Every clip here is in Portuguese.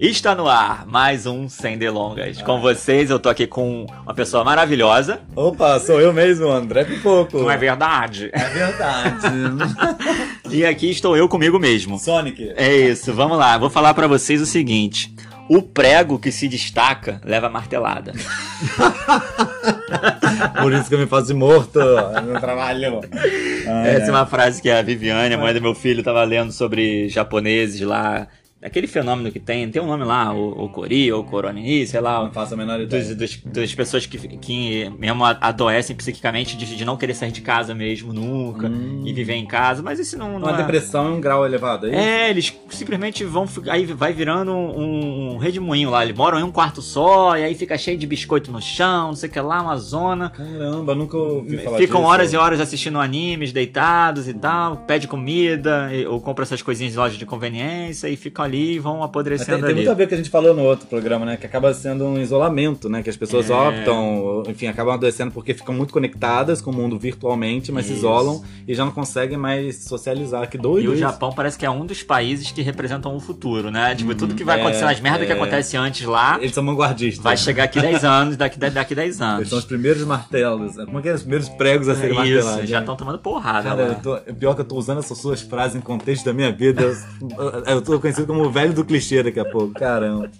Está no ar mais um Sem Delongas. Com vocês, eu tô aqui com uma pessoa maravilhosa. Opa, sou eu mesmo, André Pipoco. Não é verdade? É verdade. E aqui estou eu comigo mesmo. Sonic. É isso, vamos lá. Vou falar pra vocês o seguinte. O prego que se destaca leva martelada. Por isso que eu me faço de morto no trabalho. Ai, Essa é ai. uma frase que a Viviane, a mãe do meu filho, tava lendo sobre japoneses lá. Aquele fenômeno que tem, tem um nome lá, o, o Kori, ou Koroni, sei lá, Não faço a menor ideia. dos, das pessoas que, que mesmo adoecem psiquicamente de, de não querer sair de casa mesmo nunca Hum. e viver em casa, mas isso não, não Uma é. depressão em um grau elevado, é isso? É, eles simplesmente vão. Aí vai virando um, um redemoinho lá. Eles moram em um quarto só, e aí fica cheio de biscoito no chão, não sei o que lá, uma zona. Caramba, nunca ouvi falar Ficam disso. horas e horas assistindo animes, deitados e tal, pede comida, ou compra essas coisinhas em loja de conveniência e ficam ali e vão apodrecendo Tem, tem ali. muito a ver com o que a gente falou no outro programa, né? Que acaba sendo um isolamento, né? Que as pessoas É. optam, enfim, acabam adoecendo porque ficam muito conectadas com o mundo virtualmente, mas se Isso. isolam e já não conseguem mais socializar. Que doido E o isso. Japão parece que é um dos países que representam o futuro, né? Tipo, tudo que vai é, acontecer, as merdas que é. acontece antes lá, Eles são vanguardistas. vai chegar aqui 10 anos, daqui, daqui 10 anos. Eles são os primeiros martelos. Como é que é? Os primeiros pregos a serem Isso, martelados. já né? estão tomando porrada Cara, lá. eu tô, é pior que eu tô usando essas suas frases em contexto da minha vida. Eu, eu tô conhecido como o velho do clichê daqui a pouco. Caramba.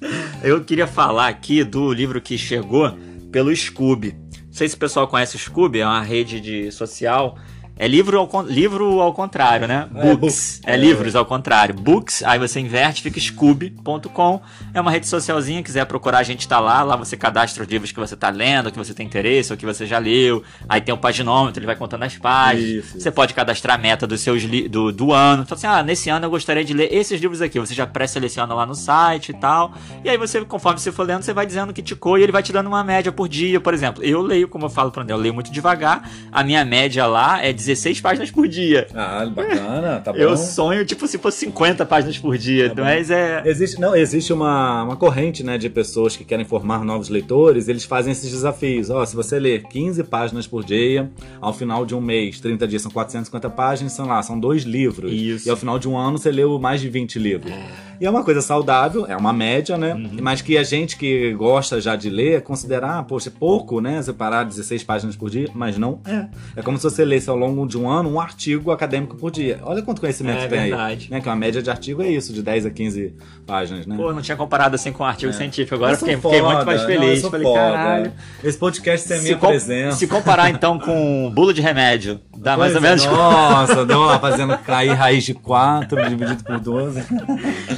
Eu queria falar aqui do livro que chegou pelo Scooby. Não sei se o pessoal conhece o Scooby, é uma rede de social. É livro ao, livro ao contrário, né? É, Books. É, É. livros ao contrário. Books, aí você inverte, fica scooby.com. É uma rede socialzinha, quiser procurar, a gente tá lá. Lá você cadastra os livros que você tá lendo, que você tem interesse, ou que você já leu. Aí tem o paginômetro, ele vai contando as páginas. Isso, Você pode cadastrar a meta dos seus do, do ano. Então, assim, ah, nesse ano eu gostaria de ler esses livros aqui. Você já pré-seleciona lá no site e tal. E aí você, conforme você for lendo, você vai dizendo que ticou e ele vai te dando uma média por dia. Por exemplo, eu leio, como eu falo pro André, eu leio muito devagar. A minha média lá é 16 páginas por dia. Ah, bacana, tá bom. Eu sonho, tipo, se fosse 50 páginas por dia. Tá bom. mas é. Existe, não, existe uma, uma corrente né, de pessoas que querem formar novos leitores, eles fazem esses desafios. Ó, se você ler 15 páginas por dia, ao final de um mês, 30 dias são 450 páginas, são lá, são dois livros. Isso. E ao final de um ano você leu mais de 20 livros. E é uma coisa saudável, é uma média, né? Uhum. Mas que a gente que gosta já de ler, considerar, poxa, é pouco, né? Separar 16 páginas por dia, mas não é. É como se você lesse ao longo de um ano um artigo acadêmico por dia. Olha quanto conhecimento É tem aí. verdade. Né? Que uma média de artigo é isso, de 10 a 15 páginas, né? Pô, não tinha comparado assim com um artigo científico. Agora fiquei, fiquei muito mais não, feliz. sou Falei, foda. caralho. Esse podcast tem a Se, minha com- presença. se comparar então com bolo de remédio, dá mais ou Pois é, menos. Nossa, vamos lá fazendo cair raiz de 4 dividido por 12.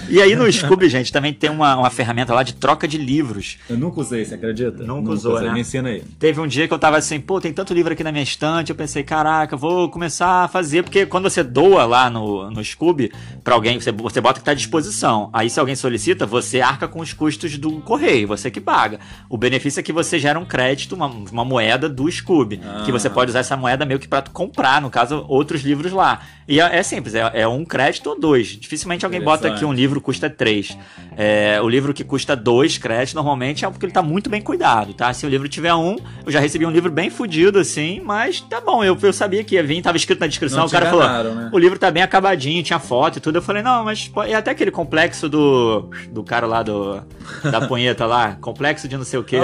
E aí no Scooby, gente, também tem uma, uma ferramenta lá de troca de livros. Eu nunca usei, você acredita? Nunca usou, usei. né? Me ensina aí. Teve um dia que eu tava assim, pô, tem tanto livro aqui na minha estante. Eu pensei, caraca, vou começar a fazer. Porque quando você doa lá no, no Scooby pra alguém, você, você bota que tá à disposição. Aí se alguém solicita, você arca com os custos do correio, você que paga. O benefício é que você gera um crédito, uma, uma moeda do Scooby. Ah. Que você pode usar essa moeda meio que pra tu comprar, no caso, outros livros lá. E é, é simples, é, é um crédito ou dois. Dificilmente alguém bota que um livro custa três. É, o livro que custa dois créditos, normalmente é porque ele tá muito bem cuidado, tá? Se o livro tiver um, eu já recebi um livro bem fudido, assim, mas tá bom, eu, eu sabia que ia vir, tava escrito na descrição, Não o cara falou, né? o livro tá bem acabadinho, tinha foto e tudo. Eu falei, não, mas e até aquele complexo do, do cara lá do, da punheta lá, complexo de não sei o quê.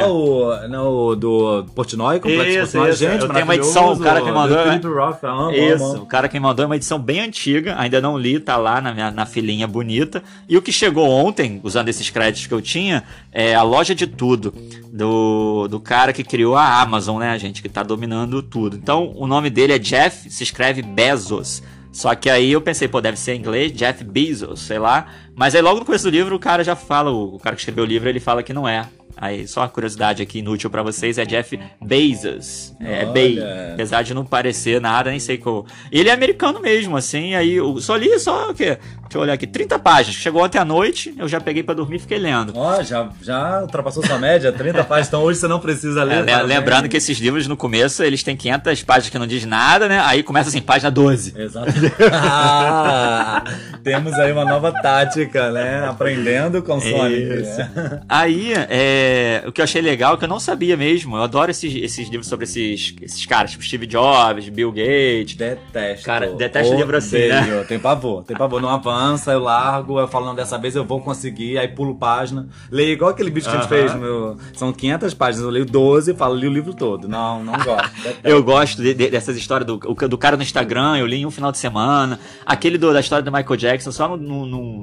Não, o do Portnoy, Complexo Isso, Portnoy. isso. Gente, Eu tenho uma edição, o cara que mandou, do né? Roth, amo, Isso, amo. o cara que mandou é uma edição bem antiga, ainda não li, tá lá na, minha, na filinha bonita. E o que chegou ontem, usando esses créditos que eu tinha, é a loja de tudo do, do cara que criou a Amazon, né, gente, que tá dominando tudo. Então, o nome dele é Jeff, se escreve Bezos. Só que aí eu pensei, pô, deve ser em inglês, Jeff Bezos, sei lá. Mas aí logo no começo do livro o cara já fala, o, cara que escreveu o livro, ele fala que não é. Aí, só uma curiosidade aqui inútil pra vocês, é Jeff Bezos. É Olha. Bay. Apesar de não parecer nada, nem sei qual. Ele é americano mesmo, assim, aí eu só li só o quê? Deixa eu olhar aqui, 30 páginas. Chegou ontem à noite, eu já peguei pra dormir e fiquei lendo. Ó, já, já ultrapassou sua média, 30 páginas, então hoje você não precisa É, ler. le- lembrando que esses livros no começo eles têm 500 páginas que não diz nada, né? Aí começa assim, página 12. Exato. Ah, temos aí uma nova tática Sônica, né? Aprendendo com. Isso. né? Aí, é, o que eu achei legal, é que eu não sabia mesmo, eu adoro esses, esses livros sobre esses, esses caras, tipo Steve Jobs, Bill Gates. Detesto. Cara, detesto livro assim, né? Tem pavor, tem pavor. Não avança, eu largo, eu falo, não, dessa vez eu vou conseguir, aí pulo página. Leio igual aquele bicho que a gente fez. No... São 500 páginas, eu leio 12 e falo, li o livro todo. Não, não gosto. Eu gosto de- de- dessas histórias do, o- do cara no Instagram, eu li em um final de semana. Aquele do- da história do Michael Jackson, só não, não- não-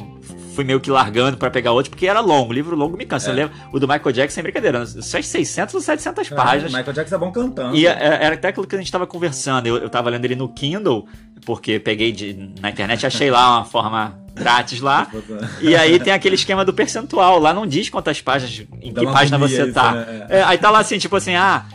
fui meio que largando pra pegar outro, porque era longo. O livro longo me cansa. É. Eu lembro, o do Michael Jackson, sem brincadeira, só 600 ou 700 páginas. Michael Jackson é bom cantando. E é- era até aquilo que a gente tava conversando. Eu, eu tava lendo ele no Kindle, porque peguei de- na internet, achei lá uma forma grátis lá. E aí tem aquele esquema do percentual. Lá não diz quantas páginas, em Dá que página você isso, tá. né? É, aí tá lá assim, tipo assim, ah.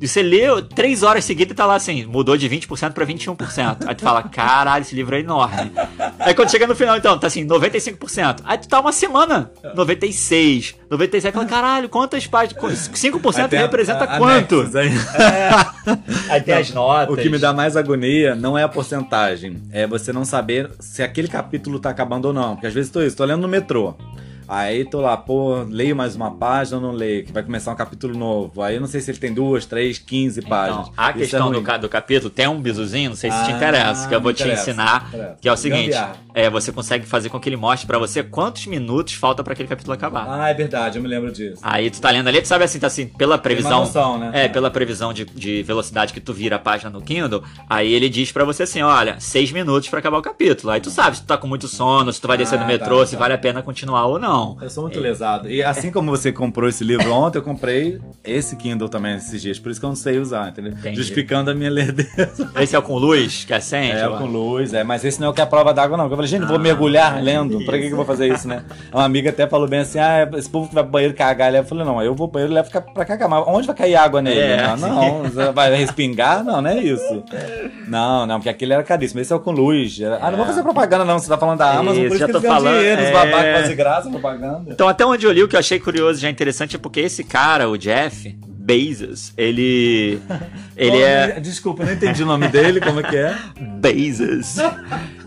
E Você leu três horas seguidas e tá lá assim, mudou de 20% pra 21%. Aí tu fala, caralho, esse livro é enorme. Aí quando chega no final, então, tá assim, 95%. Aí tu tá uma semana, 96, 97, fala, caralho, quantas páginas? 5% Aí tem a- representa a- quanto? anexos aí. Aí tem as notas. O que me dá mais agonia não é a porcentagem, é você não saber se aquele capítulo tá acabando ou não. Porque às vezes tô isso, tô lendo no metrô. Aí tô lá, pô, leio mais uma página ou não leio, que vai começar um capítulo novo. Aí eu não sei se ele tem duas, três, quinze páginas. Então, a Isso é questão do, ruim. ca- do capítulo tem um bizuzinho, não sei se te Ah, interessa, que eu vou te ensinar, que é o seguinte, é, você consegue fazer com que ele mostre pra você quantos minutos falta pra aquele capítulo acabar. Ah, é verdade, eu me lembro disso. Aí tu tá lendo ali, tu sabe assim, tá assim, pela previsão. noção, né? É, pela previsão de, de velocidade que tu vira a página no Kindle, aí ele diz pra você assim: olha, seis minutos pra acabar o capítulo. Aí tu sabe se tu tá com muito sono, se tu vai descer Ah, no metrô, tá, se tá. vale a pena continuar ou não. Eu sou muito lesado. E assim como você comprou esse livro ontem, eu comprei esse Kindle também esses dias. Por isso que eu não sei usar, entendeu? Entendi. Justificando a minha lerdeza. Esse é o com luz, que acende? É, ó. com luz, é. Mas esse não é o que é a prova d'água, não. Eu falei, gente, eu vou mergulhar lendo. Pra que, que eu vou fazer isso, né? Uma amiga até falou bem assim: ah, esse povo que vai pro banheiro cagar. Eu falei, não, eu vou pro banheiro e levo pra- cagar. Mas onde vai cair água nele? É, não, não, você vai respingar? Não, não é isso. Não, não, porque aquele era caríssimo. Esse é o com luz. Ah, não vou fazer propaganda, não. Você tá falando da Amazon, Isso, por isso já que tô eles falando, dinheiro. Os é. babacas fazem graça, propaganda. Então, até onde eu li, o que eu achei curioso e já interessante é porque esse cara, o Jeff Bezos, ele. Ele é. Desculpa, não entendi o nome dele, como é que é? Bezos.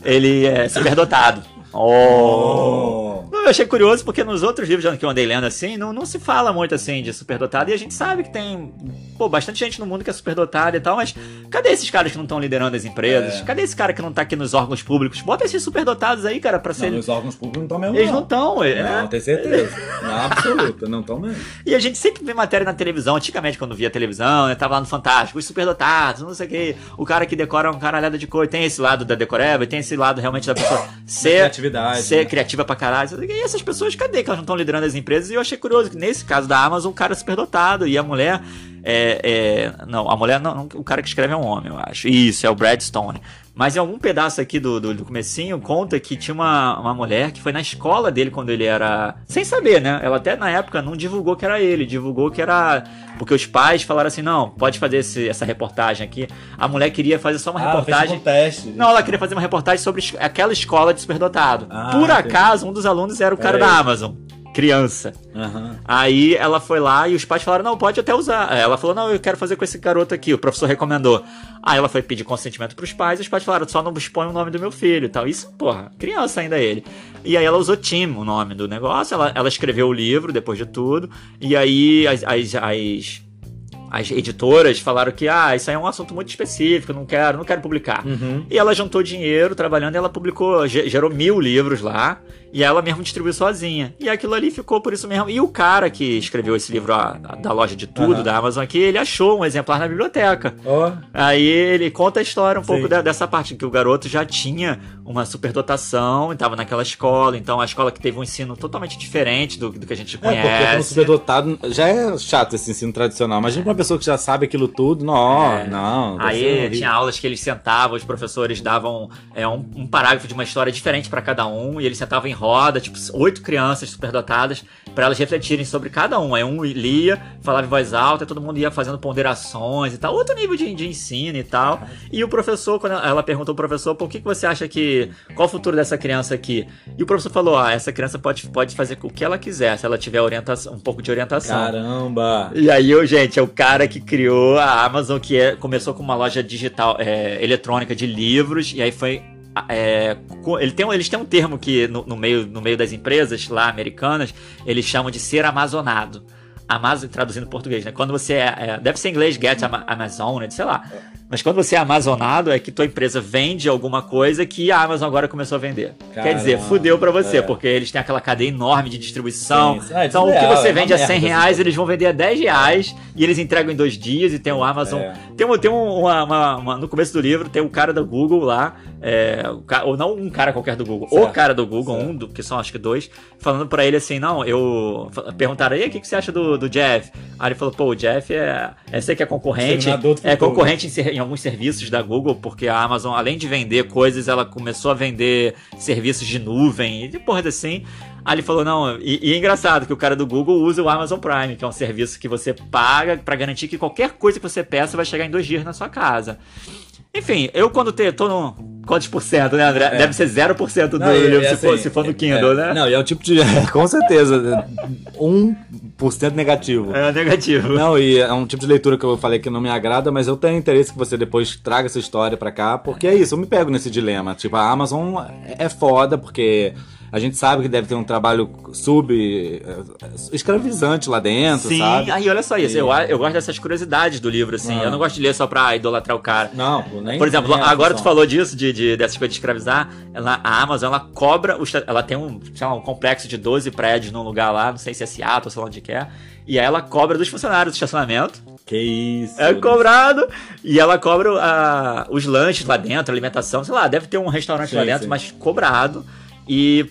Ele é superdotado. Oh. Eu achei curioso porque nos outros livros que eu andei lendo assim, não, não se fala muito assim de superdotado. E a gente sabe que tem, pô, bastante gente no mundo que é superdotada e tal, mas cadê esses caras que não estão liderando as empresas? É. Cadê esse cara que não tá aqui nos órgãos públicos? Bota esses superdotados aí, cara, pra Não, ser. os órgãos públicos não estão mesmo. Eles não estão, Não, tenho certeza. Não, absoluta, não estão mesmo. E a gente sempre vê matéria na televisão, antigamente quando via televisão, né, tava lá no Fantástico, os superdotados, não sei o que, o cara que decora um caralhada de coisa, tem esse lado da decoreba, e tem esse lado realmente da pessoa ser, criatividade, ser né? criativa pra caralho. E essas pessoas, cadê que elas não estão liderando as empresas? E eu achei curioso que nesse caso da Amazon, o cara é superdotado e a mulher é, é- não, a mulher não, não, o cara que escreve é um homem, eu acho. Isso, é o Brad Stone. Mas em algum pedaço aqui do, do, do comecinho conta que tinha uma, uma mulher que foi na escola dele quando ele era. Sem saber, né? Ela até na época não divulgou que era ele, divulgou que era. Porque os pais falaram assim: não, pode fazer esse- essa reportagem aqui. A mulher queria fazer só uma Ah, reportagem. um teste. Não, ela queria fazer uma reportagem sobre aquela escola de superdotado. Ah, Por acaso, um dos alunos era o cara Era da. Amazon. Criança. Aham. Aí ela foi lá e os pais falaram: não, pode até usar. Ela falou: não, eu quero fazer com esse garoto aqui. O professor recomendou. Aí ela foi pedir consentimento pros pais e os pais falaram: só não expõe o nome do meu filho e tal. Isso, porra, criança ainda ele. E aí ela usou Tim, o nome do negócio. Ela, ela escreveu o livro depois de tudo. E aí as. as, as as editoras falaram que ah, isso aí é um assunto muito específico, não quero, não quero publicar. Uhum. E ela juntou dinheiro trabalhando e ela publicou, ge- gerou mil livros lá. E ela mesmo distribuiu sozinha. E aquilo ali ficou por isso mesmo. E o cara que escreveu esse livro ó, da loja de tudo, Aham. da Amazon aqui, ele achou um exemplar na biblioteca. Ó, Aí ele conta a história um Sim. pouco da- dessa parte, que o garoto já tinha uma superdotação, estava naquela escola, então a escola que teve um ensino totalmente diferente do, do que a gente é, porque conhece. superdotado já é chato esse ensino tradicional. Imagina pra uma pessoa que já sabe aquilo tudo. Não, É. não. Aí tinha aulas que eles sentavam, os professores davam é, um, um parágrafo de uma história diferente para cada um, e eles sentavam em roda, tipo, oito crianças superdotadas, para elas refletirem sobre cada um. Aí um lia, falava em voz alta, e todo mundo ia fazendo ponderações e tal, outro nível de, de ensino e tal. E o professor, quando ela perguntou ao professor, por que, que você acha que. Qual o futuro dessa criança aqui? E o professor falou: ah, essa criança pode, pode fazer o que ela quiser, se ela tiver orientação, um pouco de orientação. Caramba. E aí, eu, gente, é o cara que criou a Amazon, que é- começou com uma loja digital, é, eletrônica de livros, e aí foi é, ele tem, eles têm um termo que no, no, meio, no meio das empresas lá americanas eles chamam de ser amazonado. Amazon, traduzindo em português, né? Quando você é, é deve ser em inglês, get Amazon, sei lá. Mas quando você é amazonado, é que tua empresa vende alguma coisa que a Amazon agora começou a vender. Caramba, Quer dizer, fudeu para você, é. porque eles têm aquela cadeia enorme de distribuição. Sim, é, então, o que você é vende a 100 reais, eles vão vender a 10 reais e eles entregam em dois dias e tem o Amazon. É. Tem, tem uma, uma, uma, No começo do livro, tem o cara do Google lá, é, ou não um cara qualquer do Google, certo. o cara do Google, certo. um, do, que são acho que dois, falando para ele assim: não, eu. Perguntaram aí o que, que você acha do, do Jeff? Aí ele falou: pô, o Jeff é. É sei que é concorrente. É concorrente em, em alguns serviços da Google, porque a Amazon, além de vender coisas, ela começou a vender serviços de nuvem e porra assim. Aí ele falou, não, e, e, é engraçado que o cara do Google usa o Amazon Prime, que é um serviço que você paga para garantir que qualquer coisa que você peça vai chegar em dois dias na sua casa. Enfim, eu quando te, tô no. Quantos por cento, né, André? É. Deve ser 0% do não, livro, se, assim, for, se for no Kindle, é, né? Não, e é o tipo de. com certeza. 1% negativo. É negativo. Não, e é um tipo de leitura que eu falei que não me agrada, mas eu tenho interesse que você depois traga essa história pra cá, porque é isso, eu me pego nesse dilema. Tipo, a Amazon é foda, porque a gente sabe que deve ter um trabalho sub eh, escravizante lá dentro, Sim, sabe? aí olha só isso. E... Eu, eu gosto dessas curiosidades do livro, assim. Eu não gosto de ler só pra idolatrar o cara. Não, nem Por exemplo, nem agora tu falou disso, de, de, dessas coisas de escravizar. Ela, a Amazon, ela cobra. Ela tem um, lá, um complexo de 12 prédios num lugar lá, não sei se é Seattle, ou sei lá onde que é. E aí ela cobra dos funcionários do estacionamento. Que isso. É cobrado. E ela cobra uh, os lanches lá dentro, alimentação, sei lá, deve ter um restaurante sim, lá dentro, sim. mas cobrado. E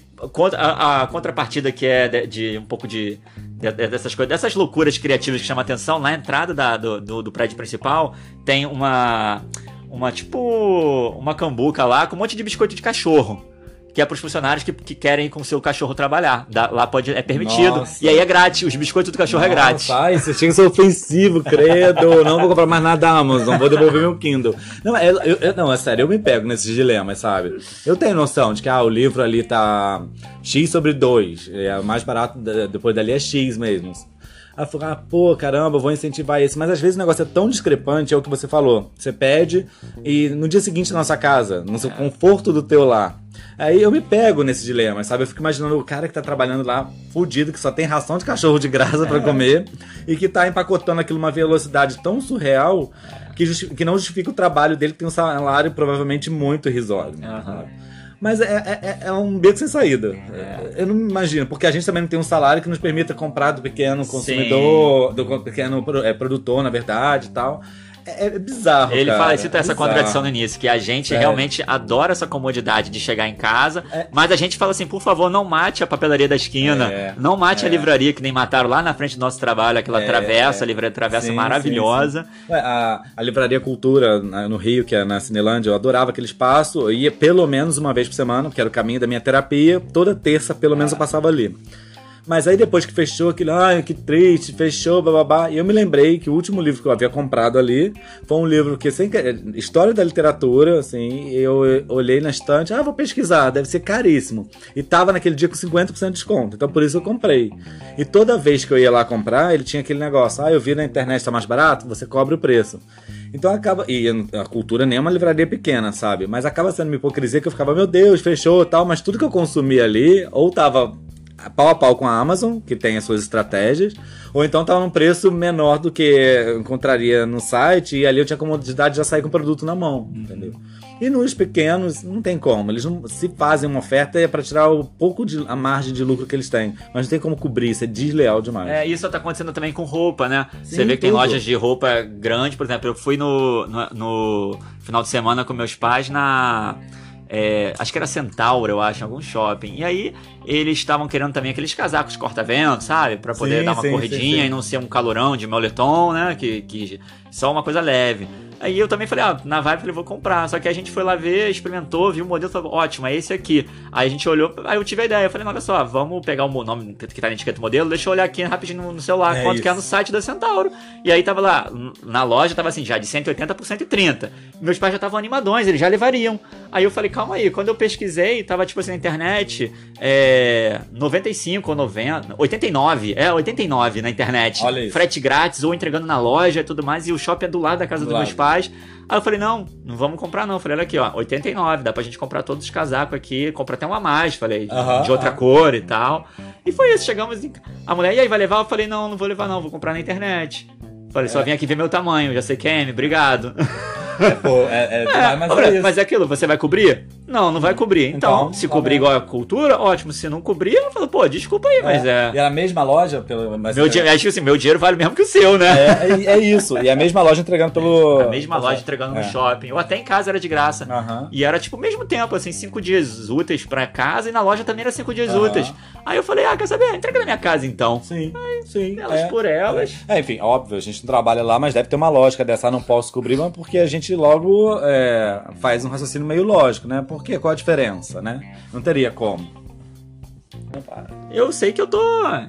a, a contrapartida que é de, de um pouco de, de, dessas coisas, dessas loucuras criativas que chamam atenção, na entrada da, do, do, do prédio principal tem uma uma tipo uma cambuca lá com um monte de biscoito de cachorro que é para os funcionários que, que querem ir com o seu cachorro trabalhar. Da, lá pode, é permitido. Nossa. E aí é grátis. Os biscoitos do cachorro é Nossa, é grátis. Pai, você chega a ser ofensivo, credo. não vou comprar mais nada da Amazon, vou devolver meu Kindle. Não, é, eu, eu, não, é sério, eu me pego nesses dilemas, sabe? Eu tenho noção de que ah, o livro ali tá X sobre 2. É mais barato, depois dali é X mesmo. Aí eu ah, pô, caramba, vou incentivar esse. Mas às vezes o negócio é tão discrepante, é o que você falou. Você pede e no dia seguinte na nossa casa, no seu conforto do teu lar. Aí eu me pego nesse dilema, sabe? Eu fico imaginando o cara que tá trabalhando lá, fudido, que só tem ração de cachorro de graça para comer e que tá empacotando aquilo numa velocidade tão surreal que, que não justifica o trabalho dele, que tem um salário provavelmente muito irrisório. Uhum. Mas é, é, é, é, um beco sem saída. É. Eu não imagino, porque a gente também não tem um salário que nos permita comprar do pequeno consumidor, Sim. do pequeno é, produtor, na verdade e tal. É, é bizarro. Ele cara. fala, cita essa contradição no início, que a gente é. realmente adora essa comodidade de chegar em casa, é. mas a gente fala assim, por favor, não mate a papelaria da esquina, é. não mate a é. livraria que nem mataram lá na frente do nosso trabalho, aquela é, travessa, a livraria travessa sim, maravilhosa. Sim, sim. A, a, livraria Cultura no Rio, que é na Cinelândia, eu adorava aquele espaço, eu ia pelo menos uma vez por semana, que era o caminho da minha terapia, toda terça pelo menos eu passava ali. Mas aí depois que fechou aquilo, ai, que triste, fechou, bababá. E eu me lembrei que o último livro que eu havia comprado ali foi um livro que, sem história da literatura, assim, eu olhei na estante, ah, vou pesquisar, deve ser caríssimo. E tava naquele dia com 50% de desconto, então por isso eu comprei. E toda vez que eu ia lá comprar, ele tinha aquele negócio, ah, eu vi na internet tá mais barato, você cobre o preço. Então acaba. E a cultura nem é uma livraria pequena, sabe? Mas acaba sendo uma hipocrisia que eu ficava, meu Deus, fechou tal, mas tudo que eu consumi ali, ou tava pau a pau com a Amazon, que tem as suas estratégias, ou então estava num preço menor do que eu encontraria no site e ali eu tinha comodidade de já sair com o produto na mão, entendeu? E nos pequenos não tem como, eles não se fazem uma oferta é para tirar o pouco de a margem de lucro que eles têm, mas não tem como cobrir, isso é desleal demais. É, isso tá acontecendo também com roupa, né? Sim, Você vê que tudo. tem lojas de roupa grande, por exemplo, eu fui no, no, no final de semana com meus pais na é, acho que era Centauro, eu acho, em algum shopping. E aí eles estavam querendo também aqueles casacos corta-vento, sabe? para poder sim, dar uma sim, corridinha sim, e não ser um calorão de moletom, né? Que, que só uma coisa leve. Aí eu também falei, ah, na vibe falei, vou comprar. Só que a gente foi lá ver, experimentou, viu o modelo, falou, ótimo, é esse aqui. Aí a gente olhou, aí eu tive a ideia, eu falei, não, olha só, vamos pegar o nome que tá na etiqueta do modelo, deixa eu olhar aqui rapidinho no celular, é quanto isso. que é no site da Centauro. E aí tava lá, na loja tava assim, já de 180 por 130. Meus pais já estavam animadões, eles já levariam. Aí eu falei, calma aí, quando eu pesquisei, tava tipo assim na internet, é, 95 ou 90, 89, é 89 na internet. Frete grátis ou entregando na loja e tudo mais, e o shopping é do lado da casa do dos meus pais. Aí eu falei, não, não vamos comprar não. Eu falei, olha aqui, ó, 89, dá pra gente comprar todos os casacos aqui, compra até um a mais, falei, de outra cor e tal. E foi isso, chegamos em... A mulher, e aí, vai levar? Eu falei, não, não vou levar não, vou comprar na internet. Falei, só vim aqui ver meu tamanho, já sei que é obrigado. É, pô, é, é mas Olha, é isso. mas é aquilo, você vai cobrir? Não, não vai cobrir. Então, Então, se tá cobrir igual a cultura, ótimo. Se não cobrir, eu falo, pô, desculpa aí, mas é. E era a mesma loja? Pelo, mas Meu, dinheiro, acho que assim, meu dinheiro vale mesmo que o seu, né? É, é, é isso. E a mesma loja entregando pelo. A mesma loja entregando no É. shopping. Ou até em casa era de graça. Aham. E era tipo o mesmo tempo, assim, cinco dias úteis pra casa e na loja também era cinco dias Aham. úteis. Aí eu falei, ah, quer saber? Entrega na minha casa então. Sim, sim. Elas é. por elas. É, enfim, óbvio, a gente não trabalha lá, mas deve ter uma lógica dessa. Ah, não posso cobrir, mas porque a gente logo é, faz um raciocínio meio lógico, né? Por quê? Qual a diferença, né? Não teria como. Eu sei que eu tô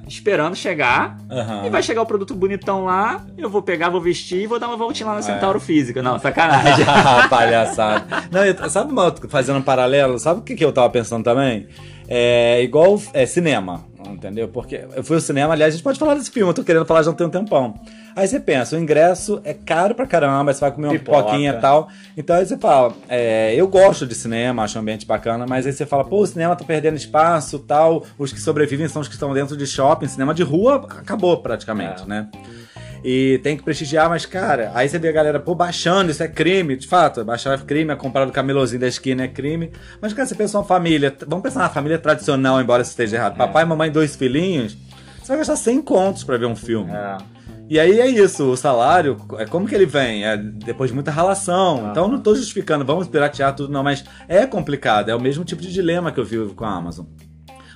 esperando chegar. Aham. E vai chegar o produto bonitão lá, eu vou pegar, vou vestir e vou dar uma voltinha lá na É. Centauro Física. Não, sacanagem. Palhaçada. Não, eu- sabe fazendo um paralelo? Sabe o que, que eu tava pensando também? É igual é, cinema, entendeu? Porque eu fui ao cinema, aliás, a gente pode falar desse filme, eu tô querendo falar já tem um tempão. Aí você pensa, o ingresso é caro pra caramba, você vai comer uma Pipoca. pipoquinha e tal. Então aí você fala, é, eu gosto de cinema, acho um ambiente bacana, mas aí você fala, pô, o cinema tá perdendo espaço tal, os que sobrevivem são os que estão dentro de shopping, cinema de rua acabou praticamente, É. né? E tem que prestigiar, mas, cara, aí você vê a galera, pô, baixando, isso é crime. De fato, baixar é crime, é comprar do camelozinho da esquina é crime. Mas, cara, você pensa uma família, vamos pensar na família tradicional, embora isso esteja errado. Papai, mamãe, dois filhinhos, você vai gastar 100 contos pra ver um filme. É. E aí é isso, o salário, é como que ele vem? É depois de muita relação. Então não tô justificando, vamos piratear tudo, não, mas é complicado, é o mesmo tipo de dilema que eu vivo com a Amazon.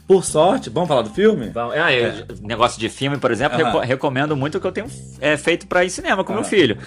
Por sorte, vamos falar do filme? Bom, é, eu- Negócio de filme, por exemplo, reco- recomendo muito o que eu tenho é, feito pra ir cinema com meu Aham. filho.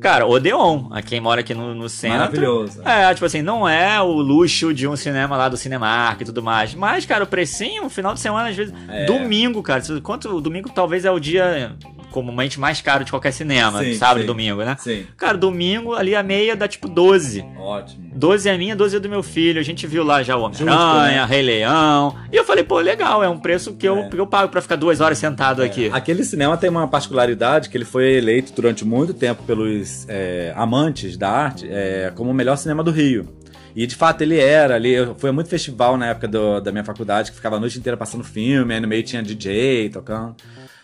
Cara, Odeon, a quem mora aqui no, no centro. Maravilhoso. É, tipo assim, não é o luxo de um cinema lá do Cinemark e tudo mais. Mas, cara, o precinho, final de semana, às vezes. É. Domingo, cara. Quanto, domingo talvez é o dia comumente mais caro de qualquer cinema. Sim, sábado sim. e domingo, né? Sim, Cara, domingo ali a meia dá tipo 12. ótimo. 12 é minha, 12 é do meu filho. A gente viu lá já o Homem-Aranha, né? Rei Leão. E eu falei, pô, legal, é um preço que eu, É. que eu pago pra ficar duas horas sentado aqui. Aquele cinema tem uma particularidade que ele foi eleito durante muito tempo pelos é, amantes da arte é, como o melhor cinema do Rio. E de fato ele era ali. Foi muito festival na época do- da minha faculdade que ficava a noite inteira passando filme, aí no meio tinha DJ tocando.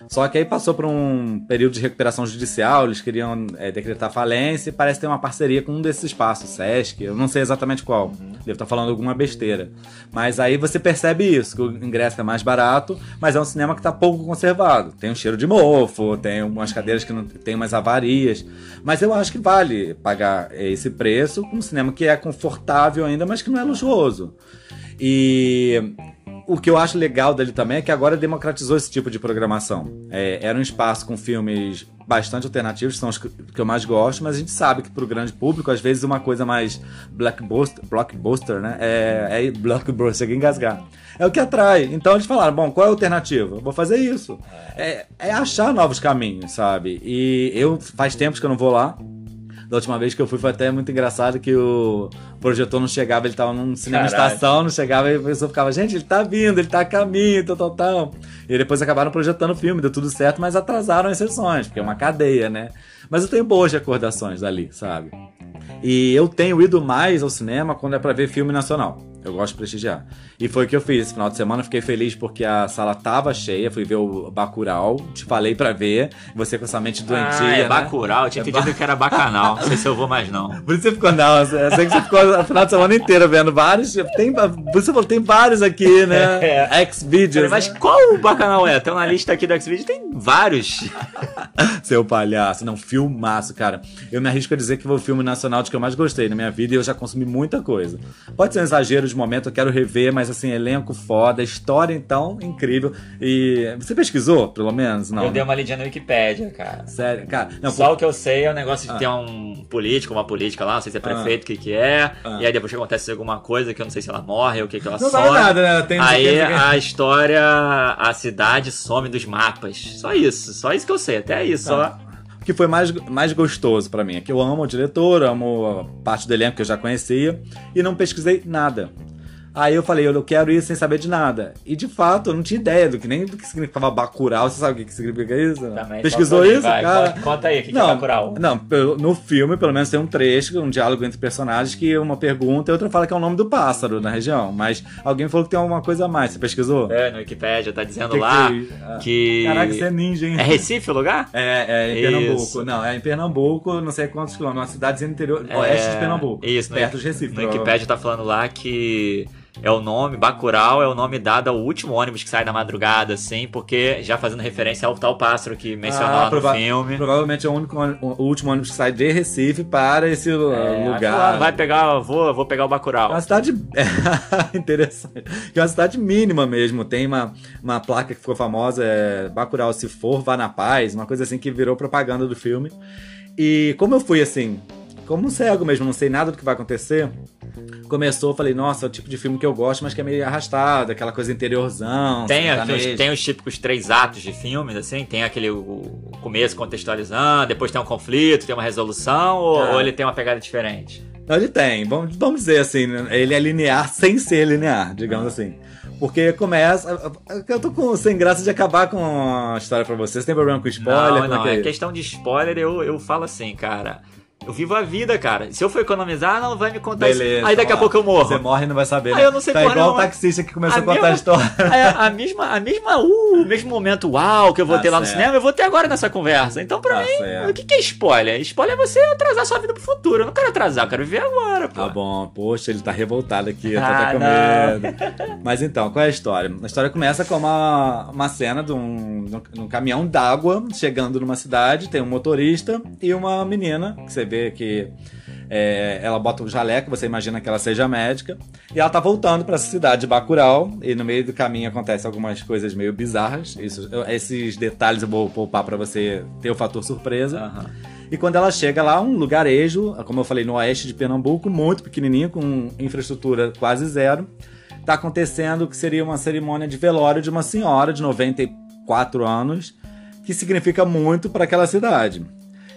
Só que aí passou por um período de recuperação judicial, eles queriam é, decretar falência e parece ter uma parceria com um desses espaços, Sesc, eu não sei exatamente qual, devo estar falando alguma besteira. Mas aí você percebe isso, que o ingresso é mais barato, mas é um cinema que está pouco conservado. Tem um cheiro de mofo, tem umas cadeiras que não tem umas avarias, mas eu acho que vale pagar esse preço com um cinema que é confortável ainda, mas que não é luxuoso. E o que eu acho legal dele também é que agora democratizou esse tipo de programação. É, era um espaço com filmes bastante alternativos, são os que eu mais gosto, mas a gente sabe que pro grande público, às vezes uma coisa mais blockbuster, blockbuster né? É, é blockbuster, a engasgar. É o que atrai. Então eles falaram, bom, qual é a alternativa? Eu vou fazer isso. É, é achar novos caminhos, sabe? E eu, faz tempos que eu não vou lá. Da última vez que eu fui foi até muito engraçado que o projetor não chegava, ele tava num cinema Caralho. estação, não chegava e a pessoa ficava, gente, ele tá vindo, ele tá a caminho, tal, tal, tal. E depois acabaram projetando o filme, deu tudo certo, mas atrasaram as sessões, porque é uma cadeia, né? Mas eu tenho boas recordações dali, sabe? E eu tenho ido mais ao cinema quando é pra ver filme nacional. Eu gosto de prestigiar. E foi o que eu fiz esse final de semana. Fiquei feliz porque a sala tava cheia. Fui ver o Bacurau. Te falei pra ver. Você com essa mente doentia. Ah, é né? Bacurau, eu tinha É entendido que era Bacanal. Não sei se eu vou mais não. Por isso você ficou, não, eu sei que você ficou o final de semana inteiro vendo vários. Tem, você falou, tem vários aqui, né? X-Videos. Mas né? qual o Bacanal é? Tem na lista aqui do Xvideo, tem vários. Seu palhaço. Não, filmaço, cara. Eu me arrisco a dizer que foi o filme nacional de que eu mais gostei na minha vida e eu já consumi muita coisa. Pode ser um exagero de momento, eu quero rever, mas assim, elenco foda, história então, incrível. E você pesquisou, pelo menos? Não. Eu dei uma lidinha na Wikipédia, cara. Sério, cara. Não, Só o que eu sei é o negócio de Ah. ter um político, uma política lá, não sei se é prefeito, o que que é. Ah. E aí depois que acontece alguma coisa que eu não sei se ela morre ou o que que ela não some. nada, né? Tem Aí tem- a história, a cidade some dos mapas. Só isso, só isso que eu sei, até isso, só. Que foi mais, mais gostoso pra mim é que eu amo o diretor, amo a parte do elenco que eu já conhecia e não pesquisei nada. Aí eu falei, eu quero ir sem saber de nada. E de fato, eu não tinha ideia do que nem do que significava Bacurau. Você sabe o que, que significa isso? Também, Pesquisou isso, vai, cara? Conta, aí, o que, que não, é Bacurau? Não, no filme, pelo menos, tem um trecho, um diálogo entre personagens que uma pergunta e outra fala que é o nome do pássaro na região. Mas alguém falou que tem alguma coisa a mais. Você pesquisou? É, no Wikipedia tá dizendo Que que lá é isso? Ah. que... Caraca, você é ninja, hein? É Recife o lugar? É, é em Isso. Pernambuco. Não, é em Pernambuco, não sei quantos quilômetros, uma cidadezinha no interior, oeste de Pernambuco. É, Isso, no, perto de Recife. No Wikipedia tá falando lá que é o nome, Bacurau é o nome dado ao último ônibus que sai da madrugada, assim, porque já fazendo referência ao tal pássaro que mencionou Ah, no filme. Provavelmente é o, único, o último ônibus que sai de Recife para esse É, lugar. Vai pegar, vou, vou pegar o É Bacurau. uma cidade interessante. É uma cidade mínima mesmo. Tem uma, uma placa que ficou famosa, é Bacurau, se for, vá na paz. Uma coisa assim que virou propaganda do filme. E como eu fui assim, como um cego mesmo, não sei nada do que vai acontecer. Começou, falei, nossa, é o tipo de filme que eu gosto, mas que é meio arrastado, aquela coisa interiorzão. Tem, tem os típicos três atos de filmes, assim, tem aquele o, começo contextualizando, depois tem um conflito, tem uma resolução, ou, Ah. ou ele tem uma pegada diferente? Ele tem. Vamos, vamos dizer assim, né? ele é linear sem ser linear, digamos assim. Porque começa. Eu tô com, sem graça de acabar com a história pra vocês. Tem problema com spoiler? não, Como não, é é que é? questão de spoiler, eu, eu falo assim, cara. Eu vivo a vida, cara. Se eu for economizar, não vai me contar Beleza. isso. Aí daqui a ó, pouco eu morro. Você morre e não vai saber. Né? eu não sei Tá igual o taxista que começou a, A contar a mesma- história. É, a mesma, a mesma, uh, o mesmo momento uau que eu vou Tá ter lá no certo. cinema, eu vou ter agora nessa conversa. Então, pra Tá mim, certo. o que, que é spoiler? Spoiler é você atrasar sua vida pro futuro. Eu não quero atrasar, eu quero viver agora, pô. Tá bom, poxa, ele tá revoltado aqui, eu tô Ah, até com medo. Mas então, qual é a história? A história começa com uma, uma cena de um, de um- de um caminhão d'água chegando numa cidade, tem um motorista e uma menina, que você vê que é, ela bota um jaleco, você imagina que ela seja médica, e ela tá voltando pra essa cidade de Bacurau, e no meio do caminho acontecem algumas coisas meio bizarras. Isso, eu- esses detalhes eu vou poupar pra você ter o fator surpresa. Aham. E quando ela chega lá, um lugarejo, como eu falei, no oeste de Pernambuco, muito pequenininho, com infraestrutura quase zero, tá acontecendo o que seria uma cerimônia de velório de uma senhora de 94 anos, que significa muito para aquela cidade.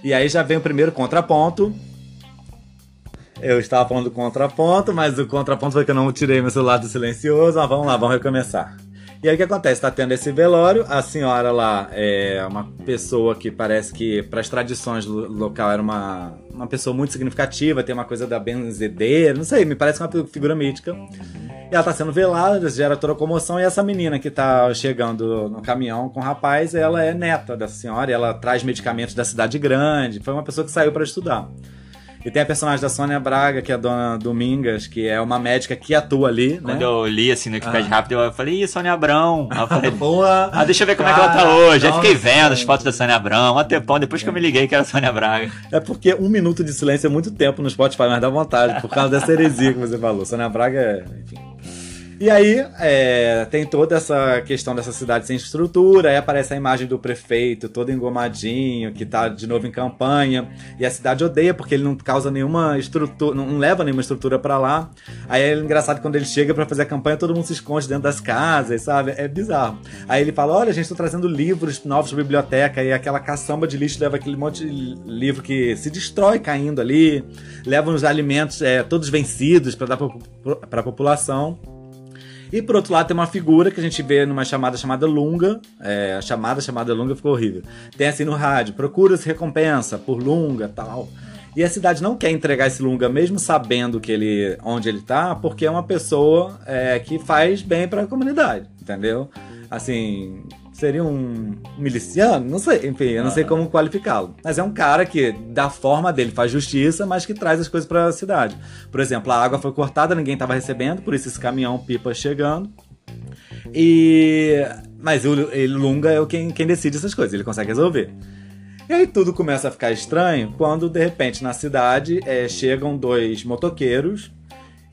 E aí já vem o primeiro contraponto. Eu estava falando do contraponto, mas o contraponto foi que eu não tirei meu celular do silencioso. Mas vamos lá, vamos recomeçar. E aí o que acontece? Tá tendo esse velório, a senhora lá é uma pessoa que parece que, para as tradições do local, era uma, uma pessoa muito significativa, tem uma coisa da benzedeira, não sei, me parece uma figura mítica. E ela tá sendo velada, gera toda a comoção, e essa menina que tá chegando no caminhão com o rapaz, ela é neta dessa senhora, ela traz medicamentos da cidade grande, foi uma pessoa que saiu para estudar. E tem a personagem da Sônia Braga, que é a dona Domingas, que é uma médica que atua ali, Quando né? eu li assim no Wikipedia Ah. rápido, eu falei, ih, Sônia Abrão. Aí eu falei, Boa! ah, deixa eu ver como é que ela tá Cara, hoje. Aí fiquei nossa. vendo as fotos da Sônia Abrão, até pão, depois que eu me liguei que era a Sônia Braga. É porque um minuto de silêncio é muito tempo no Spotify, mas dá vontade, por causa dessa heresia que você falou. Sônia Braga é. Enfim. E aí, é, tem toda essa questão dessa cidade sem estrutura, aí aparece a imagem do prefeito todo engomadinho, que tá de novo em campanha, e a cidade odeia porque ele não causa nenhuma estrutura, não leva nenhuma estrutura pra lá. Aí é engraçado quando ele chega pra fazer a campanha, todo mundo se esconde dentro das casas, sabe? É bizarro. Aí ele fala: Olha, gente, tô trazendo livros novos pra biblioteca, e aquela caçamba de lixo leva aquele monte de livro que se destrói caindo ali, leva os alimentos é, todos vencidos pra dar pra, pra população. E por outro lado tem uma figura que a gente vê numa chamada chamada Lunga. É, a chamada chamada Lunga ficou horrível. Tem assim no rádio, procura-se recompensa por Lunga tal. E a cidade não quer entregar esse Lunga, mesmo sabendo que ele, onde ele tá, porque é uma pessoa é, que faz bem para a comunidade, entendeu? Assim, seria um miliciano? Não sei, enfim, eu não sei como qualificá-lo. Mas é um cara que, da forma dele, faz justiça, mas que traz as coisas para a cidade. Por exemplo, a água foi cortada, ninguém estava recebendo, por isso esse caminhão pipa chegando. E. Mas o Lunga é o quem, quem decide essas coisas, ele consegue resolver. E aí tudo começa a ficar estranho quando, de repente, na cidade é, chegam dois motoqueiros.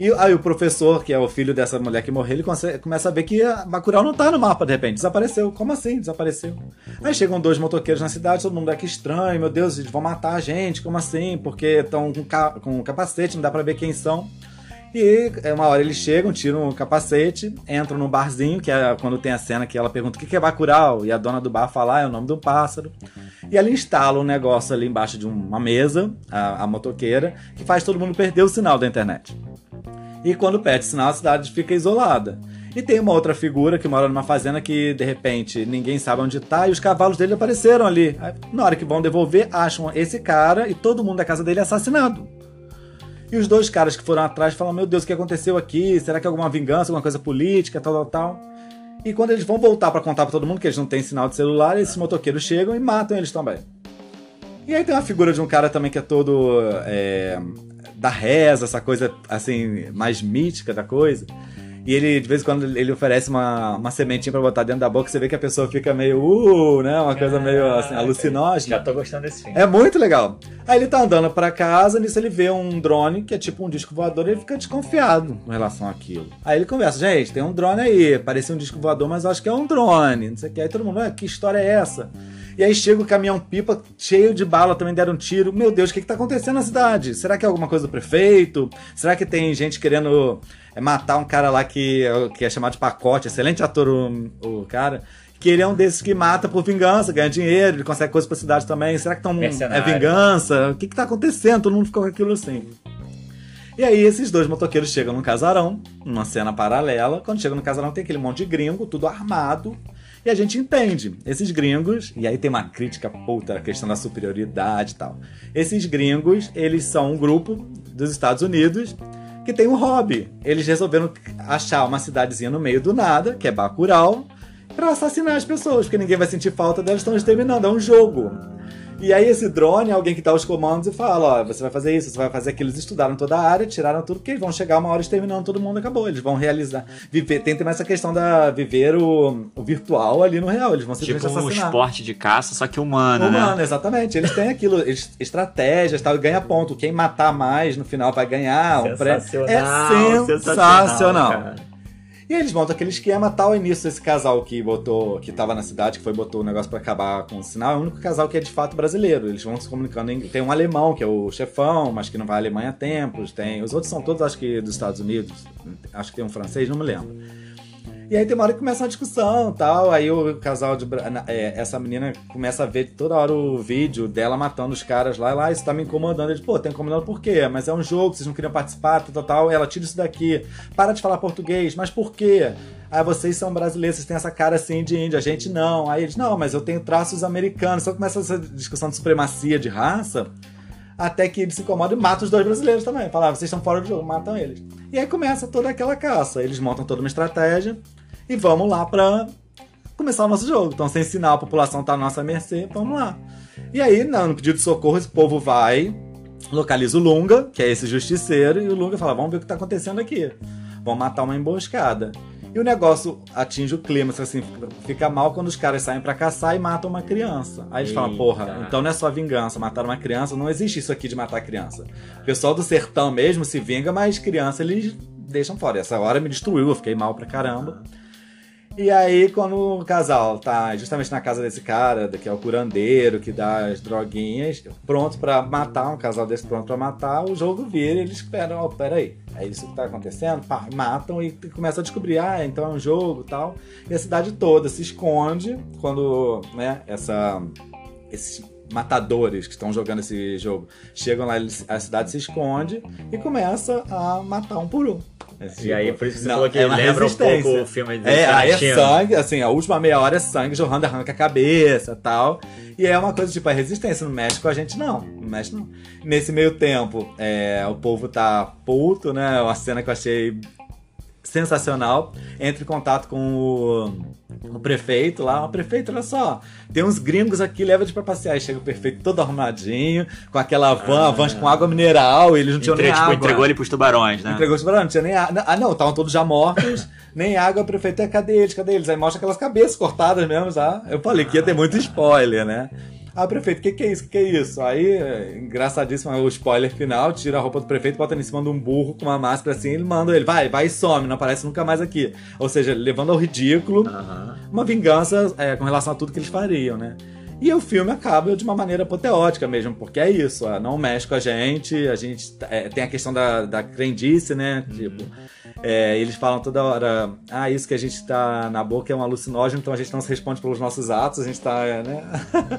E aí o professor, que é o filho dessa mulher que morreu, ele começa a ver que a Bacurau não tá no mapa, de repente. Desapareceu. Como assim? Desapareceu. Aí chegam dois motoqueiros na cidade, todo mundo é que estranho, meu Deus, eles vão matar a gente, como assim? Porque estão com, ca- com capacete, não dá pra ver quem são. E é, uma hora eles chegam, tiram o capacete, entram no barzinho, que é quando tem a cena que ela pergunta o que é Bacurau, e a dona do bar fala, ah, é o nome do pássaro. E ela instala um negócio ali embaixo de uma mesa, a, a motoqueira, que faz todo mundo perder o sinal da internet. E quando perde sinal, a cidade fica isolada. E tem uma outra figura que mora numa fazenda que, de repente, ninguém sabe onde tá e os cavalos dele apareceram ali. Na hora que vão devolver, acham esse cara e todo mundo da casa dele é assassinado. E os dois caras que foram atrás falam: Meu Deus, o que aconteceu aqui? Será que é alguma vingança, alguma coisa política, tal, tal, tal? E quando eles vão voltar para contar para todo mundo que eles não têm sinal de celular, esses motoqueiros chegam e matam eles também. E aí tem uma figura de um cara também que é todo é, da reza, essa coisa assim, mais mítica da coisa. E ele, de vez em quando, ele oferece uma, uma sementinha pra botar dentro da boca, você vê que a pessoa fica meio, uh, né? Uma coisa meio assim, alucinógena. Já tô gostando desse filme. É muito legal. Aí ele tá andando pra casa, nisso ele vê um drone, que é tipo um disco voador, e ele fica desconfiado com relação àquilo. Aí ele conversa, gente, tem um drone aí, parecia um disco voador, mas eu acho que é um drone, não sei o que. Aí todo mundo, ah, que história é essa? E aí chega o caminhão-pipa cheio de bala, também deram um tiro. Meu Deus, o que, que tá acontecendo na cidade? Será que é alguma coisa do prefeito? Será que tem gente querendo é, matar um cara lá que, que é chamado de pacote? Excelente ator o, o cara que ele é um desses que mata por vingança, ganha dinheiro, ele consegue coisas pra cidade também. Será que tão, é vingança? O que que tá acontecendo? Todo mundo ficou com aquilo assim. E aí esses dois motoqueiros chegam num casarão, numa cena paralela. Quando chegam no casarão tem aquele monte de gringo, tudo armado. E a gente entende. Esses gringos, e aí tem uma crítica puta a questão da superioridade e tal. Esses gringos, eles são um grupo dos Estados Unidos que tem um hobby. Eles resolveram achar uma cidadezinha no meio do nada, que é Bacurau, para assassinar as pessoas, porque ninguém vai sentir falta delas, estão exterminando. É um jogo. E aí esse drone é alguém que dá os comandos e fala, ó, você vai fazer isso, você vai fazer aquilo. Eles estudaram toda a área, tiraram tudo, porque eles vão chegar uma hora exterminando todo mundo, acabou. Eles vão realizar, viver, tem também essa questão da viver o, o virtual ali no real. Eles vão tipo um esporte de caça, só que humano, humano né? Humano, exatamente. Eles têm aquilo, eles, estratégias, tal, ganha ponto. Quem matar mais no final vai ganhar um prêmio. É sensacional, sensacional e eles montam aquele esquema tal, e nisso esse casal que botou, que tava na cidade, que foi botou o negócio para acabar com o sinal, é o único casal que é de fato brasileiro. Eles vão se comunicando em, Tem um alemão, que é o chefão, mas que não vai à Alemanha há tempos. Tem. Os outros são todos, acho que, dos Estados Unidos. Acho que tem um francês, não me lembro. E aí tem uma hora que começa uma discussão tal. Aí o casal de. É, essa menina começa a ver toda hora o vídeo dela matando os caras lá. E lá, isso tá me incomodando. Ele, pô, tá incomodando por quê? Mas é um jogo, vocês não queriam participar, tal, tal. Ela tira isso daqui. Para de falar português. Mas por quê? Ah, vocês são brasileiros, vocês têm essa cara assim de índia, a gente não. Aí eles, não, mas eu tenho traços americanos. Só começa essa discussão de supremacia de raça até que ele se incomoda e mata os dois brasileiros também. Fala, ah, vocês estão fora do jogo, matam eles. E aí começa toda aquela caça. Eles montam toda uma estratégia e vamos lá para começar o nosso jogo. Então, sem sinal, a população tá à nossa mercê, vamos lá. E aí, no pedido de socorro, esse povo vai, localiza o Lunga, que é esse justiceiro, e o Lunga fala: vamos ver o que tá acontecendo aqui. Vamos matar uma emboscada. E o negócio atinge o clima, assim, fica mal quando os caras saem para caçar e matam uma criança. Aí eles Eita. falam, porra, então não é só vingança, matar uma criança, não existe isso aqui de matar criança. O pessoal do sertão mesmo se vinga, mas criança eles deixam fora. E essa hora me destruiu, eu fiquei mal pra caramba. E aí, quando o casal tá justamente na casa desse cara, que é o curandeiro, que dá as droguinhas, pronto para matar, um casal desse pronto para matar, o jogo vira e eles esperam, ó, oh, peraí, é isso que tá acontecendo? Pá, matam e começam a descobrir, ah, então é um jogo tal. E a cidade toda se esconde quando, né, essa, esses matadores que estão jogando esse jogo chegam lá, a cidade se esconde e começa a matar um por um. É, tipo, e aí, por isso que você não, falou que é lembra um pouco o filme de É, aí é sangue, assim, a última meia hora é sangue jorrando, arranca a cabeça tal. E é uma coisa tipo, a resistência. No México a gente não. No México não. Nesse meio tempo, é, o povo tá puto, né? Uma cena que eu achei sensacional. Entra em contato com o, o prefeito lá. O prefeito, olha só, tem uns gringos aqui, leva de pra passear. Aí chega o prefeito todo arrumadinho, com aquela van, ah, van com água mineral, eles não tinham Entre, nem tipo, água. Entregou ele pros tubarões, né? Entregou os tubarões, não tinha nem água. Ah, não, estavam todos já mortos, nem água. O prefeito, é, cadê eles? Cadê eles? Aí mostra aquelas cabeças cortadas mesmo já. Eu falei que ia ter muito spoiler, né? Ah, prefeito, o que, que é isso? O que, que é isso? Aí, engraçadíssimo, o spoiler final, tira a roupa do prefeito, bota em cima de um burro com uma máscara assim, ele manda ele, vai, vai e some, não aparece nunca mais aqui. Ou seja, levando ao ridículo uhum. uma vingança é, com relação a tudo que eles fariam, né? E o filme acaba de uma maneira apoteótica mesmo, porque é isso, não mexe com a gente, a gente é, tem a questão da, da crendice, né? Uhum. Tipo, é, eles falam toda hora, ah, isso que a gente tá na boca é um alucinógeno, então a gente não se responde pelos nossos atos, a gente tá, é, né?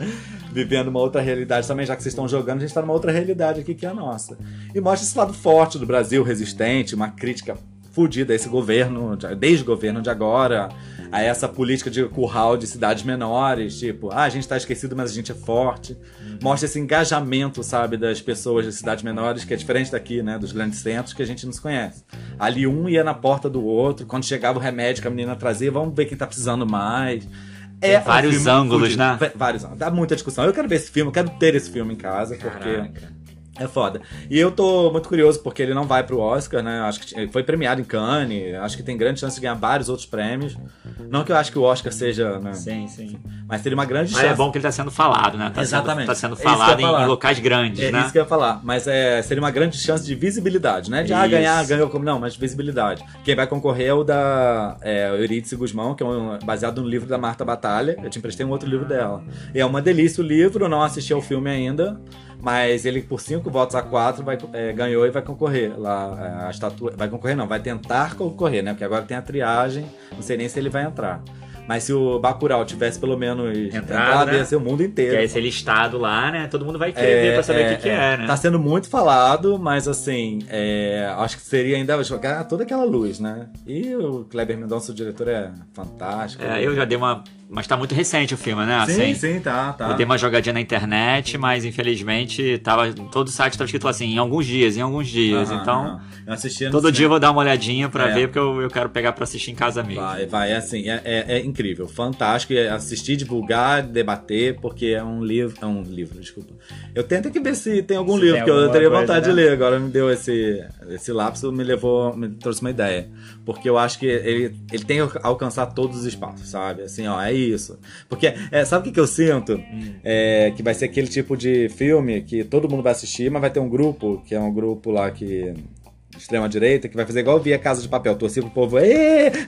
vivendo uma outra realidade também, já que vocês estão jogando, a gente tá numa outra realidade aqui que é a nossa. E mostra esse lado forte do Brasil, resistente, uma crítica fudida a esse governo, desde o governo de agora, a essa política de curral de cidades menores, tipo, ah, a gente tá esquecido, mas a gente é forte. Mostra esse engajamento, sabe, das pessoas de cidades menores, que é diferente daqui, né, dos grandes centros, que a gente não se conhece. Ali um ia na porta do outro, quando chegava o remédio que a menina trazia, vamos ver quem tá precisando mais. É um vários ângulos, fudido. né? Vários ângulos. Dá muita discussão. Eu quero ver esse filme, eu quero ter esse filme em casa, porque. É foda. E eu tô muito curioso porque ele não vai pro Oscar, né? Acho que ele foi premiado em Cannes, acho que tem grande chance de ganhar vários outros prêmios. Não que eu acho que o Oscar seja, né? Sim, sim. Mas teria uma grande Mas chance. é bom que ele tá sendo falado, né? Tá Exatamente. Sendo, tá sendo É falado em, falar. em locais grandes, É né? isso que eu ia falar. Mas é, seria uma grande chance de visibilidade, né? De ah, ganhar, ganhou como. Não, mas de visibilidade. Quem vai concorrer é o da é, Eurídice Guzmão, que é um, baseado no livro da Marta Batalha. Eu te emprestei um outro livro dela. E é uma delícia o livro, não assisti ao filme ainda. Mas ele, por cinco votos a quatro, vai, é, ganhou e vai concorrer. Lá, é, a estatua. Vai concorrer, não, vai tentar concorrer, né? Porque agora tem a triagem, não sei nem se ele vai entrar. Mas se o Bacurau tivesse pelo menos Entrado, né? ia ser o mundo inteiro. Que é esse listado lá, né? Todo mundo vai querer ver pra saber o que, que é, né? Tá sendo muito falado, mas assim, é, acho que seria ainda jogar toda aquela luz, né? E o Kleber Mendonça, o diretor, é fantástico. É, eu já dei uma. Mas tá muito recente o filme, né? Sim, Assim, sim, tá, tá. Eu dei uma jogadinha na internet, mas infelizmente tava, todo o site tava escrito assim, em alguns dias, em alguns dias. Aham, então, aham. todo dia eu vou dar uma olhadinha pra É. ver, porque eu, eu quero pegar pra assistir em casa mesmo. Vai, vai, é assim, é, é- é incrível, fantástico. é assistir, divulgar, debater, porque é um livro. É um livro, desculpa. Eu tento aqui ver se tem algum Se livro tem que eu teria coisa, vontade né? de ler. Agora me deu esse, esse lapso, me levou, me trouxe uma ideia. Porque eu acho que ele, ele tem que alcançar todos os espaços, sabe? Assim, ó, é isso. Porque, é, sabe o que, que eu sinto? Hum. É, que vai ser aquele tipo de filme que todo mundo vai assistir, mas vai ter um grupo, que é um grupo lá que extrema-direita, que vai fazer igual eu vi a Casa de Papel, torcer pro povo,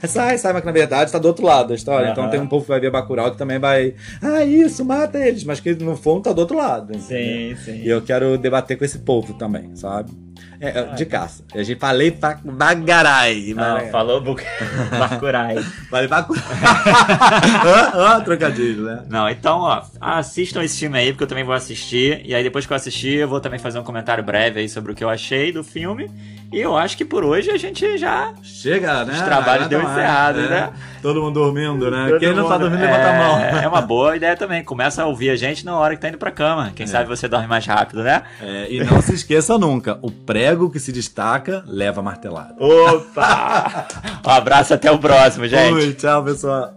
sai, sai, mas que na verdade tá do outro lado da história. Então Aham. tem um povo que vai ver Bacurau que também vai, ah, isso, mata eles, mas que no fundo tá do outro lado. entendeu? sim. E eu quero debater com esse povo também, sabe? É, é, de caça. A gente falei pra bagarai. Não, falou bu- Bacurai. Falei Bacurau. ah, ah, trocadilho, né? Não, então, ó, assistam esse filme aí, porque eu também vou assistir. E aí, depois que eu assistir, eu vou também fazer um comentário breve aí sobre o que eu achei do filme. E eu acho que por hoje a gente já. Chega, né? Os trabalhos deu mais, encerrado, é. né? Todo mundo dormindo, né? Todo Quem não tá dormindo, levanta a mão. É, é uma boa ideia também. Começa a ouvir a gente na hora que tá indo pra cama. Quem sabe você dorme mais rápido, né? É, e não se esqueça nunca, o prego que se destaca leva martelada. Opa! um abraço, até o próximo, gente. Ui, tchau, pessoal.